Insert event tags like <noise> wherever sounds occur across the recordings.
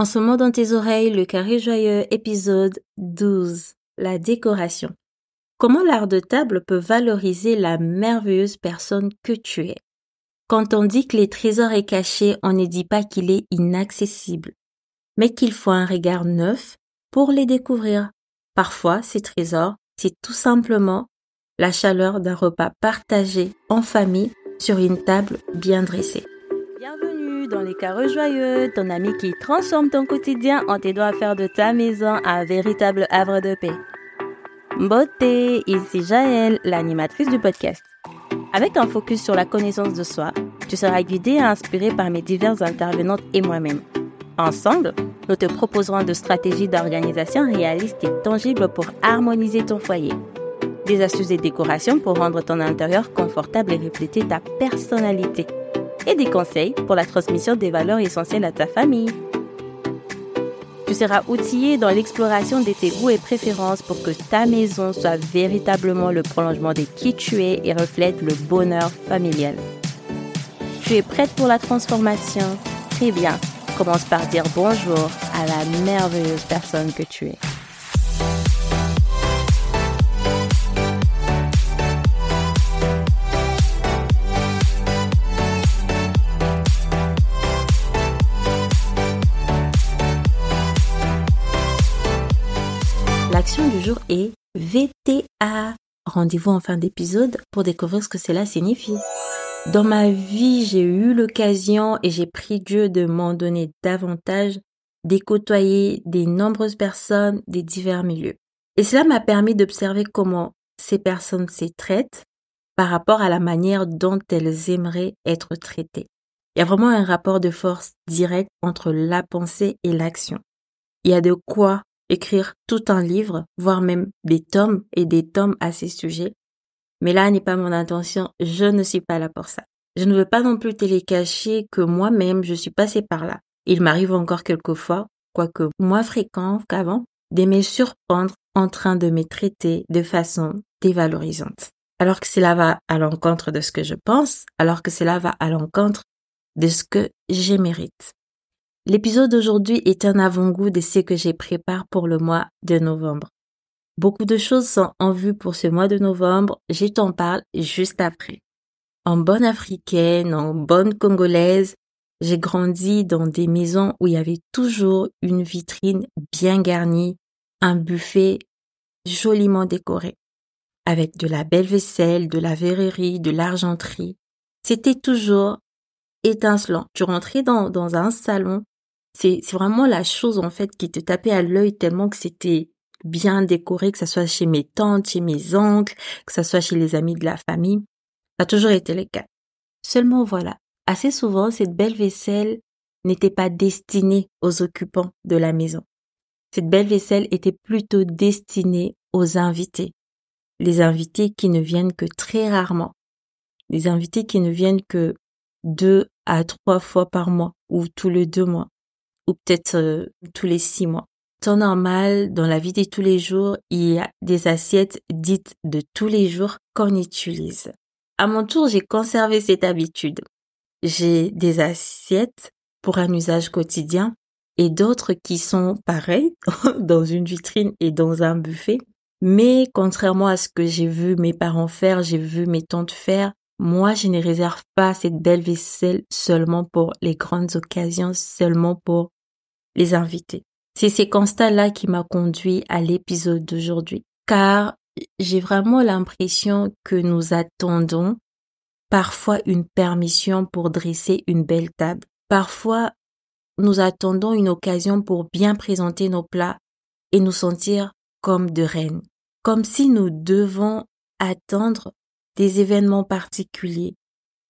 En ce moment dans tes oreilles, le carré joyeux, épisode 12, la décoration. Comment l'art de table peut valoriser la merveilleuse personne que tu es? Quand on dit que les trésors est caché, on ne dit pas qu'il est inaccessible, mais qu'il faut un regard neuf pour les découvrir. Parfois, ces trésors, c'est tout simplement la chaleur d'un repas partagé en famille sur une table bien dressée. Bienvenue dans les carreaux joyeux, ton ami qui transforme ton quotidien en t'aidant à faire de ta maison un véritable havre de paix. Beauté, ici Jaël, l'animatrice du podcast. Avec un focus sur la connaissance de soi, tu seras guidé et inspiré par mes diverses intervenantes et moi-même. Ensemble, nous te proposerons de stratégies d'organisation réalistes et tangibles pour harmoniser ton foyer. Des astuces et décorations pour rendre ton intérieur confortable et refléter ta personnalité. Et des conseils pour la transmission des valeurs essentielles à ta famille. Tu seras outillé dans l'exploration de tes goûts et préférences pour que ta maison soit véritablement le prolongement de qui tu es et reflète le bonheur familial. Tu es prête pour la transformation? Très bien. Commence par dire bonjour à la merveilleuse personne que tu es. Jour est VTA. Rendez-vous en fin d'épisode pour découvrir ce que cela signifie. Dans ma vie, j'ai eu l'occasion et j'ai pris Dieu de m'en donner davantage, de côtoyer des nombreuses personnes des divers milieux. Et cela m'a permis d'observer comment ces personnes se traitent par rapport à la manière dont elles aimeraient être traitées. Il y a vraiment un rapport de force direct entre la pensée et l'action. Il y a de quoi écrire tout un livre, voire même des tomes et des tomes à ces sujets. Mais là n'est pas mon intention, je ne suis pas là pour ça. Je ne veux pas non plus télécacher que moi-même je suis passée par là. Il m'arrive encore quelquefois, quoique moins fréquent qu'avant, de me surprendre en train de me traiter de façon dévalorisante. Alors que cela va à l'encontre de ce que je pense, alors que cela va à l'encontre de ce que je mérite. L'épisode d'aujourd'hui est un avant-goût de ce que j'ai prépare pour le mois de novembre. Beaucoup de choses sont en vue pour ce mois de novembre, je t'en parle juste après. En bonne africaine, en bonne congolaise, j'ai grandi dans des maisons où il y avait toujours une vitrine bien garnie, un buffet joliment décoré, avec de la belle vaisselle, de la verrerie, de l'argenterie. C'était toujours étincelant. Tu rentrais dans, dans un salon, c'est vraiment la chose en fait qui te tapait à l'œil tellement que c'était bien décoré, que ce soit chez mes tantes, chez mes oncles, que ce soit chez les amis de la famille. Ça a toujours été le cas. Seulement voilà, assez souvent cette belle vaisselle n'était pas destinée aux occupants de la maison. Cette belle vaisselle était plutôt destinée aux invités. Les invités qui ne viennent que très rarement. Les invités qui ne viennent que deux à trois fois par mois ou tous les deux mois peut-être euh, tous les six mois. Temps normal, dans la vie de tous les jours, il y a des assiettes dites de tous les jours qu'on utilise. À mon tour, j'ai conservé cette habitude. J'ai des assiettes pour un usage quotidien et d'autres qui sont pareilles <laughs> dans une vitrine et dans un buffet. Mais contrairement à ce que j'ai vu mes parents faire, j'ai vu mes tantes faire, moi, je ne réserve pas cette belle vaisselle seulement pour les grandes occasions, seulement pour les invités. C'est ces constats-là qui m'a conduit à l'épisode d'aujourd'hui, car j'ai vraiment l'impression que nous attendons parfois une permission pour dresser une belle table. Parfois, nous attendons une occasion pour bien présenter nos plats et nous sentir comme de reines, comme si nous devons attendre des événements particuliers,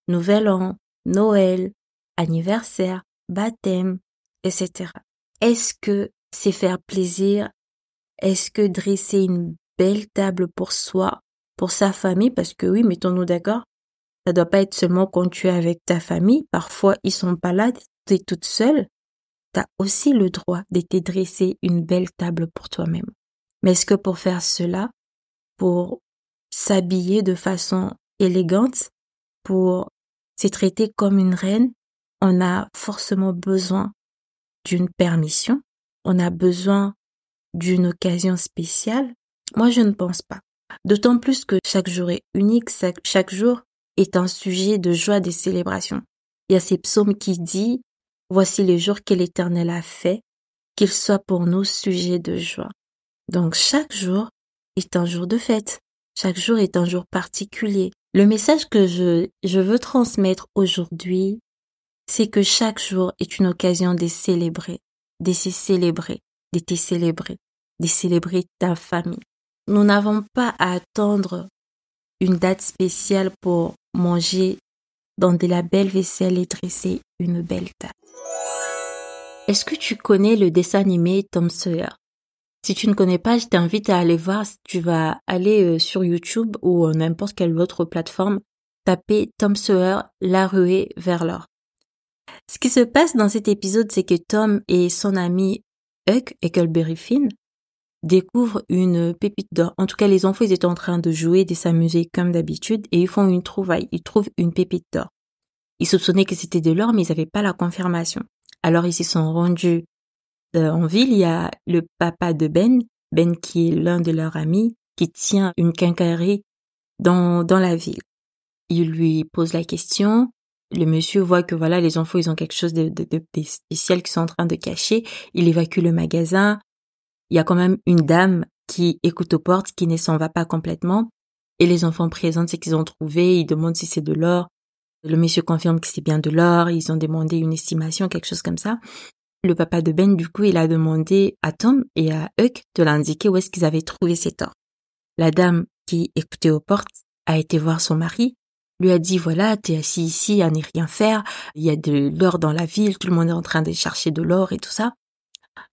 Nouvel An, Noël, anniversaire, baptême, etc. Est-ce que c'est faire plaisir? Est-ce que dresser une belle table pour soi, pour sa famille? Parce que oui, mettons-nous d'accord, ça doit pas être seulement quand tu es avec ta famille. Parfois, ils sont pas là, tu es toute seule. Tu as aussi le droit de te dresser une belle table pour toi-même. Mais est-ce que pour faire cela, pour s'habiller de façon élégante, pour se traiter comme une reine, on a forcément besoin d'une permission On a besoin d'une occasion spéciale Moi, je ne pense pas. D'autant plus que chaque jour est unique, chaque jour est un sujet de joie, de célébration. Il y a ces psaumes qui dit Voici les jours que l'Éternel a fait, qu'il soit pour nous sujet de joie. Donc chaque jour est un jour de fête. Chaque jour est un jour particulier. Le message que je, je veux transmettre aujourd'hui, c'est que chaque jour est une occasion de célébrer, de se célébrer, de te célébrer, de célébrer ta famille. Nous n'avons pas à attendre une date spéciale pour manger dans de la belle vaisselle et dresser une belle table. Est-ce que tu connais le dessin animé Tom Sawyer? Si tu ne connais pas, je t'invite à aller voir. Tu vas aller euh, sur YouTube ou n'importe quelle autre plateforme, taper Tom Sawyer, la ruée vers l'or. Ce qui se passe dans cet épisode, c'est que Tom et son ami Huck, Huckleberry Finn, découvrent une pépite d'or. En tout cas, les enfants, ils étaient en train de jouer, de s'amuser comme d'habitude, et ils font une trouvaille. Ils trouvent une pépite d'or. Ils soupçonnaient que c'était de l'or, mais ils n'avaient pas la confirmation. Alors, ils s'y sont rendus euh, en ville. Il y a le papa de Ben, Ben qui est l'un de leurs amis, qui tient une quincaillerie dans, dans la ville. Il lui pose la question le monsieur voit que voilà, les enfants, ils ont quelque chose de, spécial qu'ils sont en train de cacher. Il évacue le magasin. Il y a quand même une dame qui écoute aux portes, qui ne s'en va pas complètement. Et les enfants présentent ce qu'ils ont trouvé. Ils demandent si c'est de l'or. Le monsieur confirme que c'est bien de l'or. Ils ont demandé une estimation, quelque chose comme ça. Le papa de Ben, du coup, il a demandé à Tom et à Huck de l'indiquer où est-ce qu'ils avaient trouvé cet or. La dame qui écoutait aux portes a été voir son mari lui a dit voilà, t'es assis ici à ne rien faire, il y a de l'or dans la ville, tout le monde est en train de chercher de l'or et tout ça.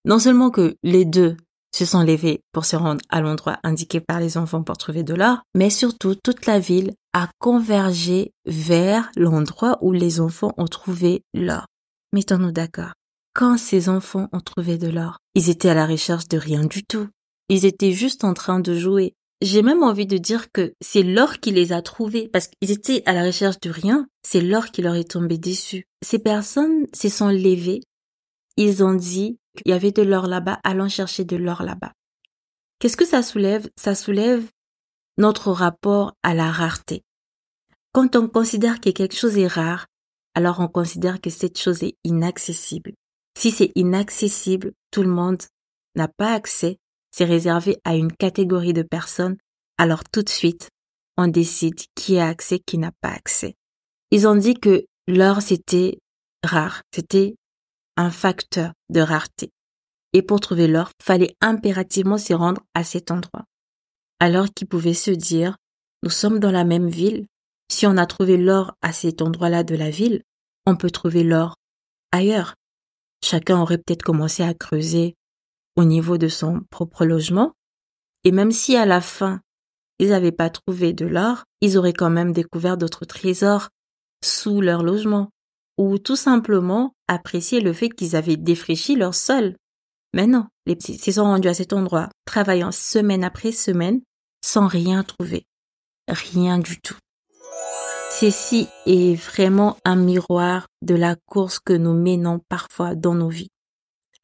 Non seulement que les deux se sont levés pour se rendre à l'endroit indiqué par les enfants pour trouver de l'or, mais surtout toute la ville a convergé vers l'endroit où les enfants ont trouvé l'or. Mettons-nous d'accord. Quand ces enfants ont trouvé de l'or, ils étaient à la recherche de rien du tout. Ils étaient juste en train de jouer. J'ai même envie de dire que c'est l'or qui les a trouvés parce qu'ils étaient à la recherche de rien. C'est l'or qui leur est tombé dessus. Ces personnes se sont levées. Ils ont dit qu'il y avait de l'or là-bas, allons chercher de l'or là-bas. Qu'est-ce que ça soulève? Ça soulève notre rapport à la rareté. Quand on considère que quelque chose est rare, alors on considère que cette chose est inaccessible. Si c'est inaccessible, tout le monde n'a pas accès c'est réservé à une catégorie de personnes, alors tout de suite, on décide qui a accès, qui n'a pas accès. Ils ont dit que l'or, c'était rare, c'était un facteur de rareté. Et pour trouver l'or, fallait impérativement s'y rendre à cet endroit. Alors qu'ils pouvaient se dire, nous sommes dans la même ville, si on a trouvé l'or à cet endroit-là de la ville, on peut trouver l'or ailleurs. Chacun aurait peut-être commencé à creuser au niveau de son propre logement. Et même si à la fin, ils n'avaient pas trouvé de l'or, ils auraient quand même découvert d'autres trésors sous leur logement. Ou tout simplement apprécié le fait qu'ils avaient défraîchi leur sol. Mais non, les petits se sont rendus à cet endroit, travaillant semaine après semaine, sans rien trouver. Rien du tout. Ceci est vraiment un miroir de la course que nous menons parfois dans nos vies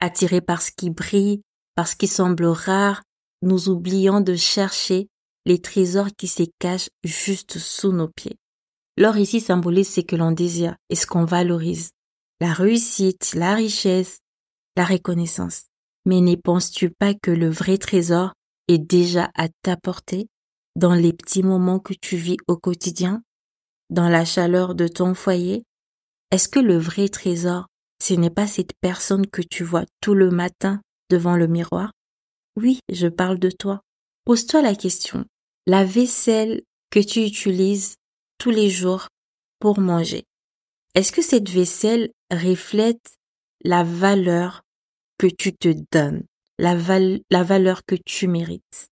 attirés par ce qui brille, par ce qui semble rare, nous oublions de chercher les trésors qui se cachent juste sous nos pieds. L'or ici symbolise ce que l'on désire et ce qu'on valorise. La réussite, la richesse, la reconnaissance. Mais ne penses-tu pas que le vrai trésor est déjà à ta portée dans les petits moments que tu vis au quotidien, dans la chaleur de ton foyer? Est-ce que le vrai trésor ce n'est pas cette personne que tu vois tout le matin devant le miroir? Oui, je parle de toi. Pose-toi la question. La vaisselle que tu utilises tous les jours pour manger, est-ce que cette vaisselle reflète la valeur que tu te donnes, la, valeur que tu mérites?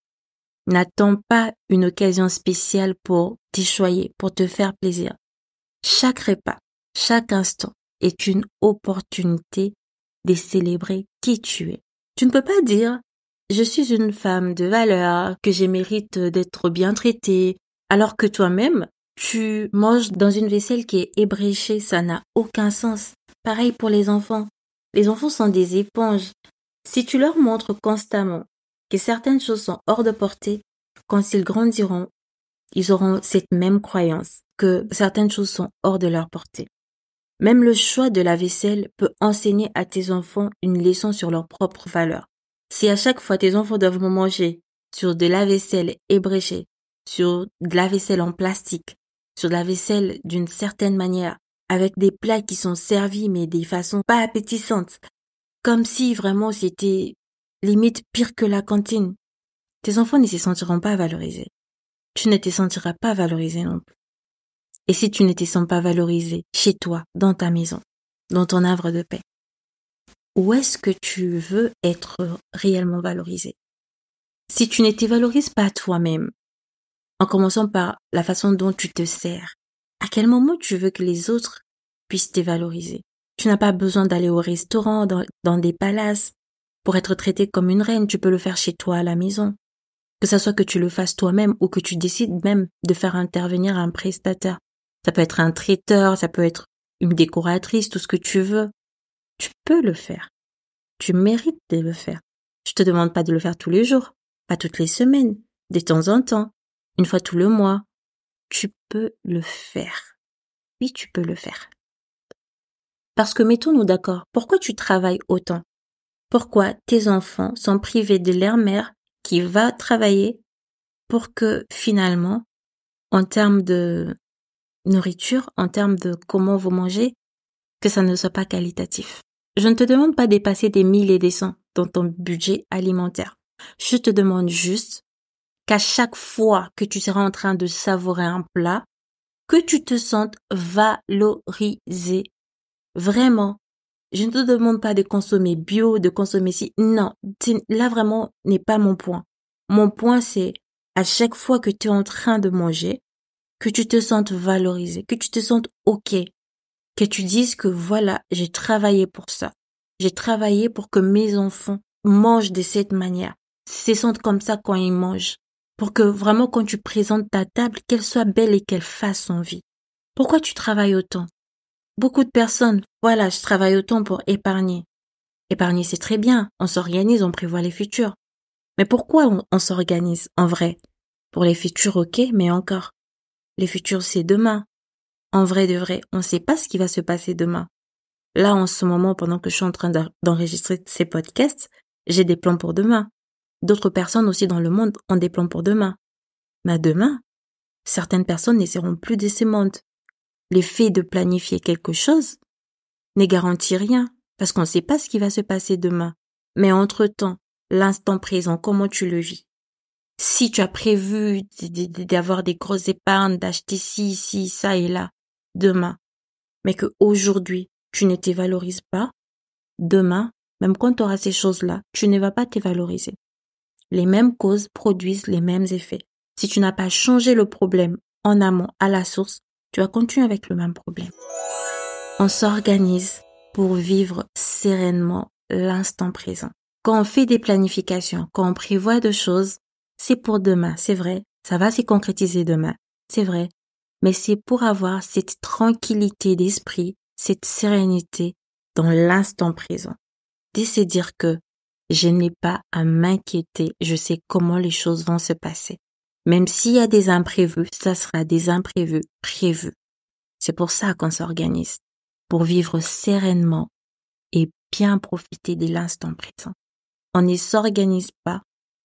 N'attends pas une occasion spéciale pour t'échoyer, pour te faire plaisir. Chaque repas, chaque instant, est une opportunité de célébrer qui tu es. Tu ne peux pas dire je suis une femme de valeur, que j'ai mérite d'être bien traitée, alors que toi-même, tu manges dans une vaisselle qui est ébréchée, ça n'a aucun sens. Pareil pour les enfants. Les enfants sont des éponges. Si tu leur montres constamment que certaines choses sont hors de portée, quand ils grandiront, ils auront cette même croyance que certaines choses sont hors de leur portée. Même le choix de la vaisselle peut enseigner à tes enfants une leçon sur leur propre valeur. Si à chaque fois tes enfants doivent manger sur de la vaisselle ébréchée, sur de la vaisselle en plastique, sur de la vaisselle d'une certaine manière, avec des plats qui sont servis mais des façons pas appétissantes, comme si vraiment c'était limite pire que la cantine, tes enfants ne se sentiront pas valorisés. Tu ne te sentiras pas valorisé non plus. Et si tu ne te sens pas valorisé chez toi, dans ta maison, dans ton havre de paix, où est-ce que tu veux être réellement valorisé? Si tu ne te valorises pas toi-même, en commençant par la façon dont tu te sers, à quel moment tu veux que les autres puissent te valoriser? Tu n'as pas besoin d'aller au restaurant, dans, des palaces, pour être traité comme une reine, tu peux le faire chez toi à la maison. Que ça soit que tu le fasses toi-même ou que tu décides même de faire intervenir un prestataire. Ça peut être un traiteur, ça peut être une décoratrice, tout ce que tu veux. Tu peux le faire. Tu mérites de le faire. Je te demande pas de le faire tous les jours, pas toutes les semaines, de temps en temps, une fois tout le mois. Tu peux le faire. Oui, tu peux le faire. Parce que mettons-nous d'accord, pourquoi tu travailles autant? Pourquoi tes enfants sont privés de leur mère qui va travailler pour que finalement, en termes de nourriture, en termes de comment vous mangez, que ça ne soit pas qualitatif. Je ne te demande pas dépasser des mille et des cents dans ton budget alimentaire. Je te demande juste qu'à chaque fois que tu seras en train de savourer un plat, que tu te sentes valorisé. Vraiment. Je ne te demande pas de consommer bio, de consommer si. Non, là vraiment n'est pas mon point. Mon point c'est à chaque fois que tu es en train de manger, que tu te sentes valorisé, que tu te sentes OK, que tu dises que voilà, j'ai travaillé pour ça. J'ai travaillé pour que mes enfants mangent de cette manière, se sentent comme ça quand ils mangent, pour que vraiment quand tu présentes ta table, qu'elle soit belle et qu'elle fasse envie. Pourquoi tu travailles autant? Beaucoup de personnes, voilà, je travaille autant pour épargner. Épargner, c'est très bien, on s'organise, on prévoit les futurs. Mais pourquoi on, s'organise en vrai? Pour les futurs, ok, mais encore. Les futurs, c'est demain. En vrai de vrai, on ne sait pas ce qui va se passer demain. Là, en ce moment, pendant que je suis en train d'enregistrer ces podcasts, j'ai des plans pour demain. D'autres personnes aussi dans le monde ont des plans pour demain. Mais demain, certaines personnes n'essaieront plus de ces mondes. L'effet de planifier quelque chose n'est garanti rien, parce qu'on ne sait pas ce qui va se passer demain. Mais entre-temps, l'instant présent, comment tu le vis? Si tu as prévu d'avoir des grosses épargnes, d'acheter ci, ci, ça et là, demain, mais que aujourd'hui, tu ne te valorises pas, demain, même quand tu auras ces choses-là, tu ne vas pas te valoriser. Les mêmes causes produisent les mêmes effets. Si tu n'as pas changé le problème en amont, à la source, tu vas continuer avec le même problème. On s'organise pour vivre sereinement l'instant présent. Quand on fait des planifications, quand on prévoit de choses, c'est pour demain, c'est vrai. Ça va se concrétiser demain, c'est vrai. Mais c'est pour avoir cette tranquillité d'esprit cette sérénité dans l'instant présent. De se dire que je n'ai pas à m'inquiéter, je sais comment les choses vont se passer. Même s'il y a des imprévus, ça sera des imprévus prévus. C'est pour ça qu'on s'organise, pour vivre sereinement et bien profiter de l'instant présent. On ne s'organise pas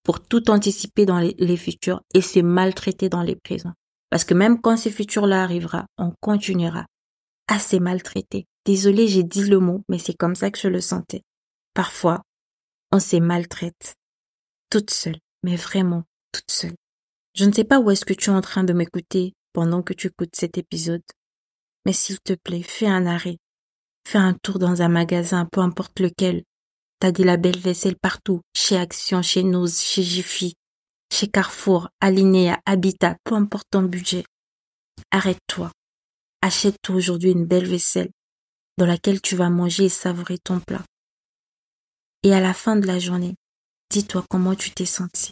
pour tout anticiper dans les, futurs et se maltraiter dans les présents. Parce que même quand ces futurs-là arrivera, on continuera assez maltraité. Désolée, j'ai dit le mot, mais c'est comme ça que je le sentais. Parfois, on s'est maltraite. Toute seule, mais vraiment toute seule. Je ne sais pas où est-ce que tu es en train de m'écouter pendant que tu écoutes cet épisode. Mais s'il te plaît, fais un arrêt. Fais un tour dans un magasin, peu importe lequel. T'as de la belle vaisselle partout, chez Action, chez Nose, chez Jiffy, chez Carrefour, Alinea, Habitat, peu importe ton budget. Arrête-toi. Achète-toi aujourd'hui une belle vaisselle dans laquelle tu vas manger et savourer ton plat. Et à la fin de la journée, dis-toi comment tu t'es senti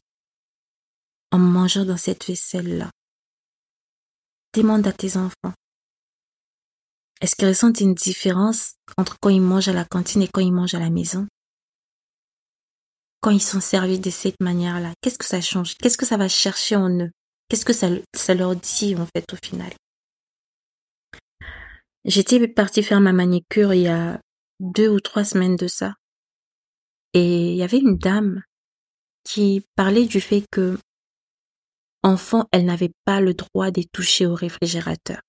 en mangeant dans cette vaisselle-là. Demande à tes enfants Est-ce qu'ils ressentent une différence entre quand ils mangent à la cantine et quand ils mangent à la maison? Quand ils sont servis de cette manière-là, qu'est-ce que ça change? Qu'est-ce que ça va chercher en eux? Qu'est-ce que ça, ça leur dit en fait au final? J'étais partie faire ma manicure il y a deux ou trois semaines de ça. Et il y avait une dame qui parlait du fait que, enfant, elle n'avait pas le droit de toucher au réfrigérateur.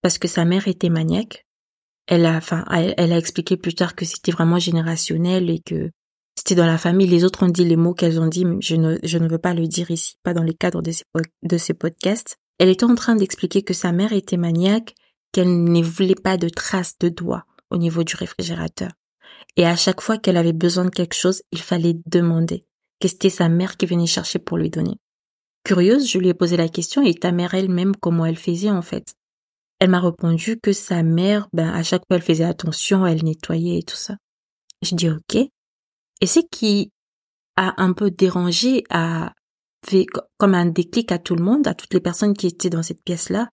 Parce que sa mère était maniaque. Elle a, enfin, elle, a expliqué plus tard que c'était vraiment générationnel et que c'était dans la famille. Les autres ont dit les mots qu'elles ont dit, mais je ne, je ne veux pas le dire ici, pas dans les cadres de ces, de ces podcasts. Elle était en train d'expliquer que sa mère était maniaque, qu'elle ne voulait pas de traces de doigts au niveau du réfrigérateur. Et à chaque fois qu'elle avait besoin de quelque chose, il fallait demander que c'était sa mère qui venait chercher pour lui donner. Curieuse, je lui ai posé la question et ta mère elle-même comment elle faisait en fait? Elle m'a répondu que sa mère, ben à chaque fois elle faisait attention, elle nettoyait et tout ça. Je dis ok. Et ce qui a un peu dérangé, a fait comme un déclic à tout le monde, à toutes les personnes qui étaient dans cette pièce-là,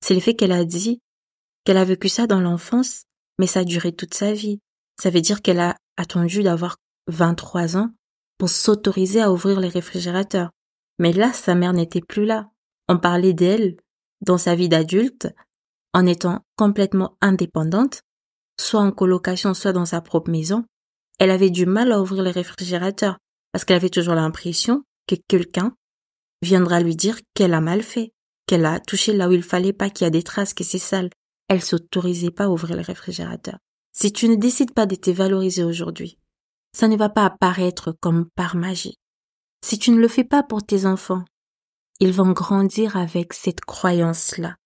c'est le fait qu'elle a dit qu'elle a vécu ça dans l'enfance, mais ça a duré toute sa vie. Ça veut dire qu'elle a attendu d'avoir 23 ans pour s'autoriser à ouvrir les réfrigérateurs. Mais là, sa mère n'était plus là. On parlait d'elle dans sa vie d'adulte en étant complètement indépendante, soit en colocation, soit dans sa propre maison. Elle avait du mal à ouvrir les réfrigérateurs parce qu'elle avait toujours l'impression que quelqu'un viendra lui dire qu'elle a mal fait, qu'elle a touché là où il fallait pas, qu'il y a des traces, que c'est sale. Elle s'autorisait pas à ouvrir le réfrigérateur. Si tu ne décides pas de te valoriser aujourd'hui, ça ne va pas apparaître comme par magie. Si tu ne le fais pas pour tes enfants, ils vont grandir avec cette croyance-là,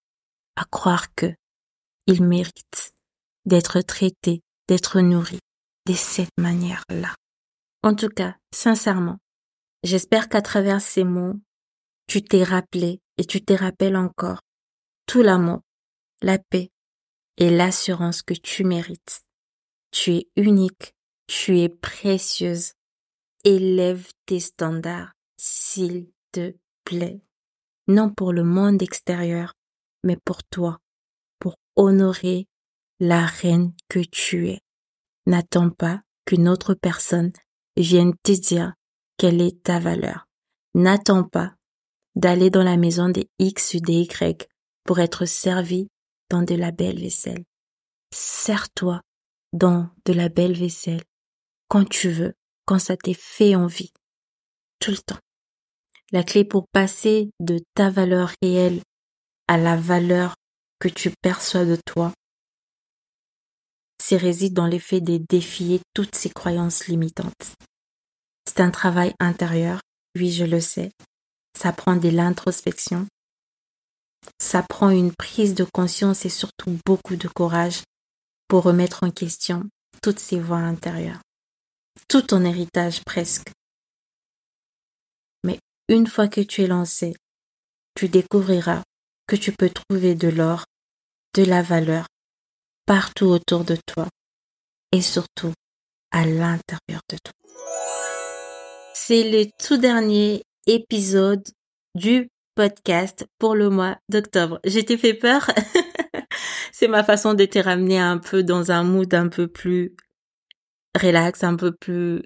à croire que ils méritent d'être traités, d'être nourris cette manière-là. En tout cas, sincèrement, j'espère qu'à travers ces mots, tu t'es rappelé et tu t'es rappelles encore tout l'amour, la paix et l'assurance que tu mérites. Tu es unique, tu es précieuse. Élève tes standards, s'il te plaît. Non pour le monde extérieur, mais pour toi, pour honorer la reine que tu es. N'attends pas qu'une autre personne vienne te dire quelle est ta valeur. N'attends pas d'aller dans la maison des X ou des Y pour être servi dans de la belle vaisselle. Sers-toi dans de la belle vaisselle quand tu veux, quand ça t'est fait envie, tout le temps. La clé pour passer de ta valeur réelle à la valeur que tu perçois de toi, c'est réside dans l'effet de défier toutes ces croyances limitantes. C'est un travail intérieur, oui je le sais. Ça prend de l'introspection. Ça prend une prise de conscience et surtout beaucoup de courage pour remettre en question toutes ces voix intérieures tout ton héritage presque. Mais une fois que tu es lancé, tu découvriras que tu peux trouver de l'or, de la valeur, partout autour de toi et surtout à l'intérieur de toi. C'est le tout dernier épisode du podcast pour le mois d'octobre. J'étais fait peur. <laughs> C'est ma façon de te ramener un peu dans un mood un peu plus relax, un peu plus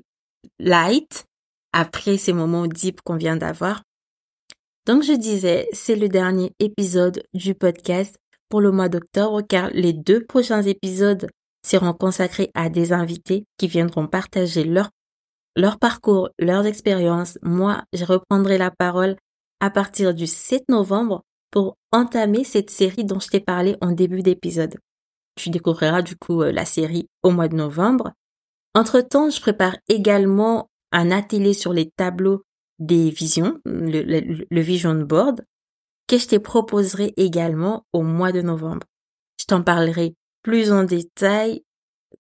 light après ces moments deep qu'on vient d'avoir. Donc je disais, c'est le dernier épisode du podcast pour le mois d'octobre car les deux prochains épisodes seront consacrés à des invités qui viendront partager leur, leur parcours, leurs expériences. Moi, je reprendrai la parole à partir du 7 novembre pour entamer cette série dont je t'ai parlé en début d'épisode. Tu découvriras du coup euh, la série au mois de novembre entre-temps, je prépare également un atelier sur les tableaux des visions, le, vision board, que je te proposerai également au mois de novembre. Je t'en parlerai plus en détail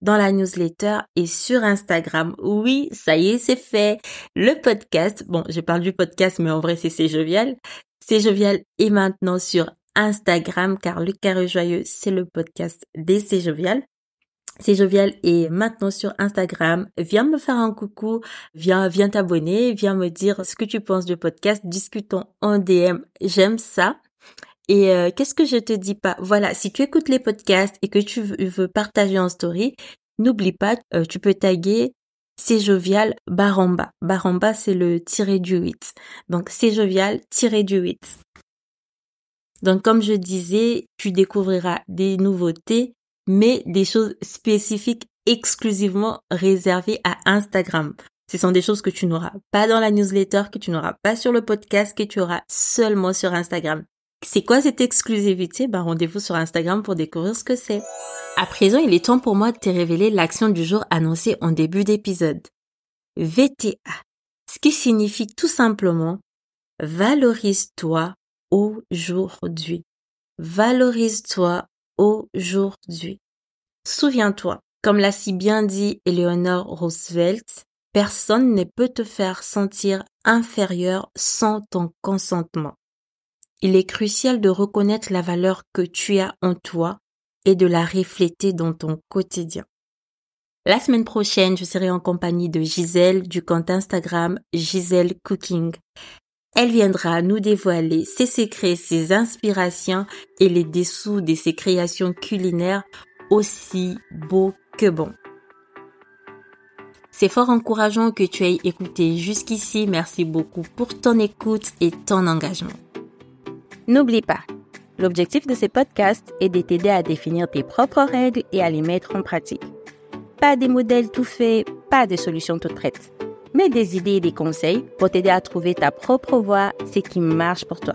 dans la newsletter et sur Instagram. Oui, ça y est, c'est fait. Le podcast, bon, je parle du podcast, mais en vrai, c'est C'est Jovial. C'est Jovial est maintenant sur Instagram, car le carré joyeux, c'est le podcast des C'est Jovial. C'est jovial et maintenant sur Instagram, viens me faire un coucou, viens, viens t'abonner, viens me dire ce que tu penses du podcast, discutons en DM, j'aime ça. Et euh, qu'est-ce que je te dis pas? Voilà, si tu écoutes les podcasts et que tu veux, partager en story, n'oublie pas, euh, tu peux taguer c'est jovial Baramba. Baramba, c'est le tiré du 8. Donc, c'est jovial tiré du 8. Donc, comme je disais, tu découvriras des nouveautés, mais des choses spécifiques exclusivement réservées à Instagram. Ce sont des choses que tu n'auras pas dans la newsletter, que tu n'auras pas sur le podcast, que tu auras seulement sur Instagram. C'est quoi cette exclusivité? Bah, Rendez-vous sur Instagram pour découvrir ce que c'est. À présent, il est temps pour moi de te révéler l'action du jour annoncée en début d'épisode. VTA, ce qui signifie tout simplement valorise-toi aujourd'hui. Valorise-toi aujourd'hui. Souviens-toi, comme l'a si bien dit Eleanor Roosevelt, personne ne peut te faire sentir inférieur sans ton consentement. Il est crucial de reconnaître la valeur que tu as en toi et de la refléter dans ton quotidien. La semaine prochaine, je serai en compagnie de Gisèle du compte Instagram Gisèle Cooking. Elle viendra nous dévoiler ses secrets, ses inspirations et les dessous de ses créations culinaires aussi beaux que bons. C'est fort encourageant que tu aies écouté jusqu'ici. Merci beaucoup pour ton écoute et ton engagement. N'oublie pas, l'objectif de ces podcasts est de t'aider à définir tes propres règles et à les mettre en pratique. Pas des modèles tout faits, pas des solutions toutes prêtes, mais des idées et des conseils pour t'aider à trouver ta propre voie, ce qui marche pour toi.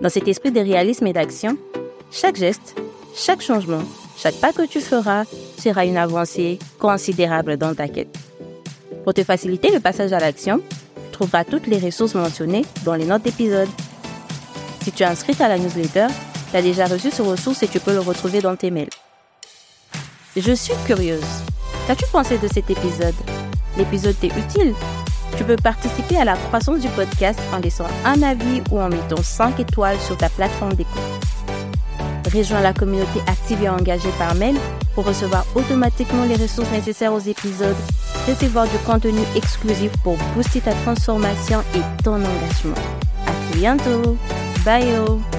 Dans cet esprit de réalisme et d'action, chaque geste, chaque changement, chaque pas que tu feras sera une avancée considérable dans ta quête. Pour te faciliter le passage à l'action, tu trouveras toutes les ressources mentionnées dans les notes d'épisode. Si tu es inscrite à la newsletter, tu as déjà reçu ce ressource et tu peux le retrouver dans tes mails. Je suis curieuse. Qu'as-tu pensé de cet épisode? L'épisode t'est utile Tu peux participer à la croissance du podcast en laissant un avis ou en mettant 5 étoiles sur ta plateforme d'écoute. Rejoins la communauté active et engagée par mail pour recevoir automatiquement les ressources nécessaires aux épisodes, recevoir du contenu exclusif pour booster ta transformation et ton engagement. À bientôt! Bye!